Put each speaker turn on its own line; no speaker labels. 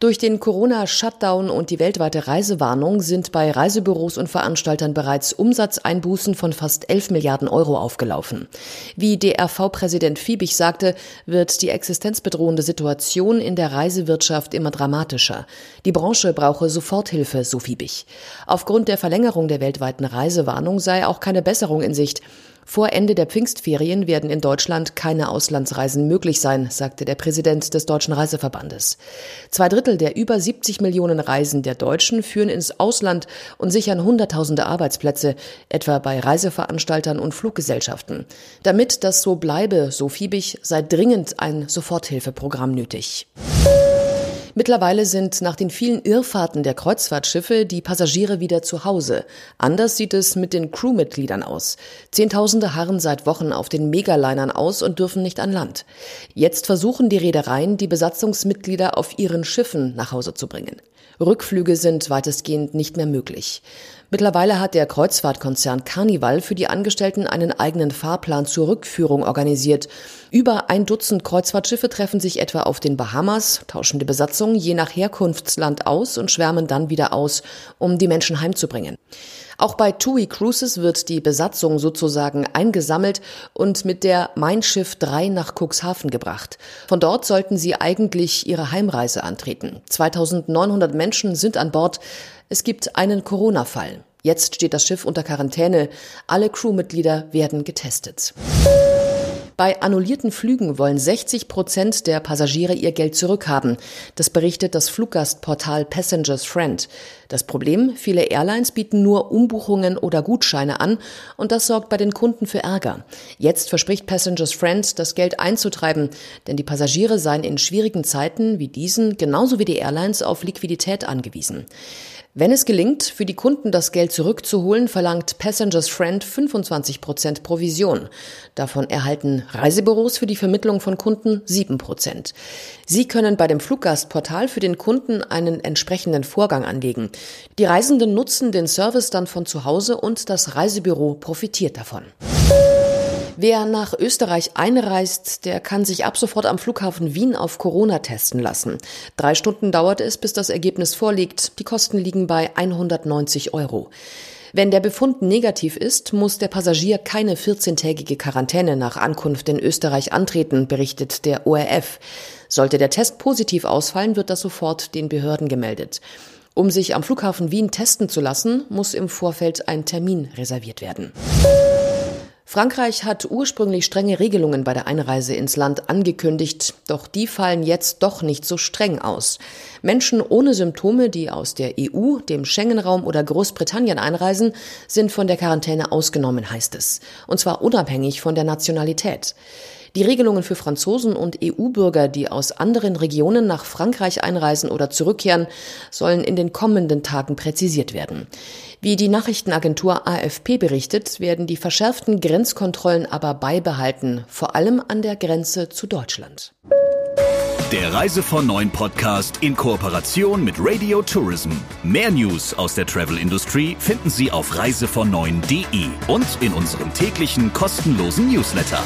Durch den Corona-Shutdown und die weltweite Reisewarnung sind bei Reisebüros und Veranstaltern bereits Umsatzeinbußen von fast 11 Milliarden Euro aufgelaufen. Wie DRV-Präsident Fiebig sagte, wird die existenzbedrohende Situation in der Reisewirtschaft immer dramatischer. Die Branche brauche Soforthilfe, so Fiebig. Aufgrund der Verlängerung der weltweiten Reisewarnung sei auch keine Besserung in Sicht. Vor Ende der Pfingstferien werden in Deutschland keine Auslandsreisen möglich sein, sagte der Präsident des Deutschen Reiseverbandes. Zwei Drittel der über 70 Millionen Reisen der Deutschen führen ins Ausland und sichern Hunderttausende Arbeitsplätze, etwa bei Reiseveranstaltern und Fluggesellschaften. Damit das so bleibe, so Fiebig, sei dringend ein Soforthilfeprogramm nötig. Mittlerweile sind nach den vielen Irrfahrten der Kreuzfahrtschiffe die Passagiere wieder zu Hause. Anders sieht es mit den Crewmitgliedern aus. Zehntausende harren seit Wochen auf den Megalinern aus und dürfen nicht an Land. Jetzt versuchen die Reedereien, die Besatzungsmitglieder auf ihren Schiffen nach Hause zu bringen. Rückflüge sind weitestgehend nicht mehr möglich. Mittlerweile hat der Kreuzfahrtkonzern Carnival für die Angestellten einen eigenen Fahrplan zur Rückführung organisiert. Über ein Dutzend Kreuzfahrtschiffe treffen sich etwa auf den Bahamas, tauschen die Besatzung je nach Herkunftsland aus und schwärmen dann wieder aus, um die Menschen heimzubringen. Auch bei TUI Cruises wird die Besatzung sozusagen eingesammelt und mit der Mein Schiff 3 nach Cuxhaven gebracht. Von dort sollten sie eigentlich ihre Heimreise antreten. 2900 Menschen sind an Bord. Es gibt einen Corona-Fall. Jetzt steht das Schiff unter Quarantäne. Alle Crewmitglieder werden getestet. Bei annullierten Flügen wollen 60 Prozent der Passagiere ihr Geld zurückhaben. Das berichtet das Fluggastportal Passengers Friend. Das Problem, viele Airlines bieten nur Umbuchungen oder Gutscheine an und das sorgt bei den Kunden für Ärger. Jetzt verspricht Passengers Friend, das Geld einzutreiben, denn die Passagiere seien in schwierigen Zeiten wie diesen genauso wie die Airlines auf Liquidität angewiesen. Wenn es gelingt, für die Kunden das Geld zurückzuholen, verlangt Passengers Friend 25 Prozent Provision. Davon erhalten Reisebüros für die Vermittlung von Kunden 7 Prozent. Sie können bei dem Fluggastportal für den Kunden einen entsprechenden Vorgang anlegen. Die Reisenden nutzen den Service dann von zu Hause und das Reisebüro profitiert davon. Wer nach Österreich einreist, der kann sich ab sofort am Flughafen Wien auf Corona testen lassen. Drei Stunden dauert es, bis das Ergebnis vorliegt. Die Kosten liegen bei 190 Euro. Wenn der Befund negativ ist, muss der Passagier keine 14-tägige Quarantäne nach Ankunft in Österreich antreten, berichtet der ORF. Sollte der Test positiv ausfallen, wird das sofort den Behörden gemeldet. Um sich am Flughafen Wien testen zu lassen, muss im Vorfeld ein Termin reserviert werden. Frankreich hat ursprünglich strenge Regelungen bei der Einreise ins Land angekündigt, doch die fallen jetzt doch nicht so streng aus. Menschen ohne Symptome, die aus der EU, dem Schengen-Raum oder Großbritannien einreisen, sind von der Quarantäne ausgenommen, heißt es. Und zwar unabhängig von der Nationalität. Die Regelungen für Franzosen und EU-Bürger, die aus anderen Regionen nach Frankreich einreisen oder zurückkehren, sollen in den kommenden Tagen präzisiert werden. Wie die Nachrichtenagentur AFP berichtet, werden die verschärften Grenzkontrollen aber beibehalten, vor allem an der Grenze zu Deutschland.
Der Reise von Neuen Podcast in Kooperation mit Radio Tourism. Mehr News aus der Travel Industry finden Sie auf reisevon und in unserem täglichen kostenlosen Newsletter.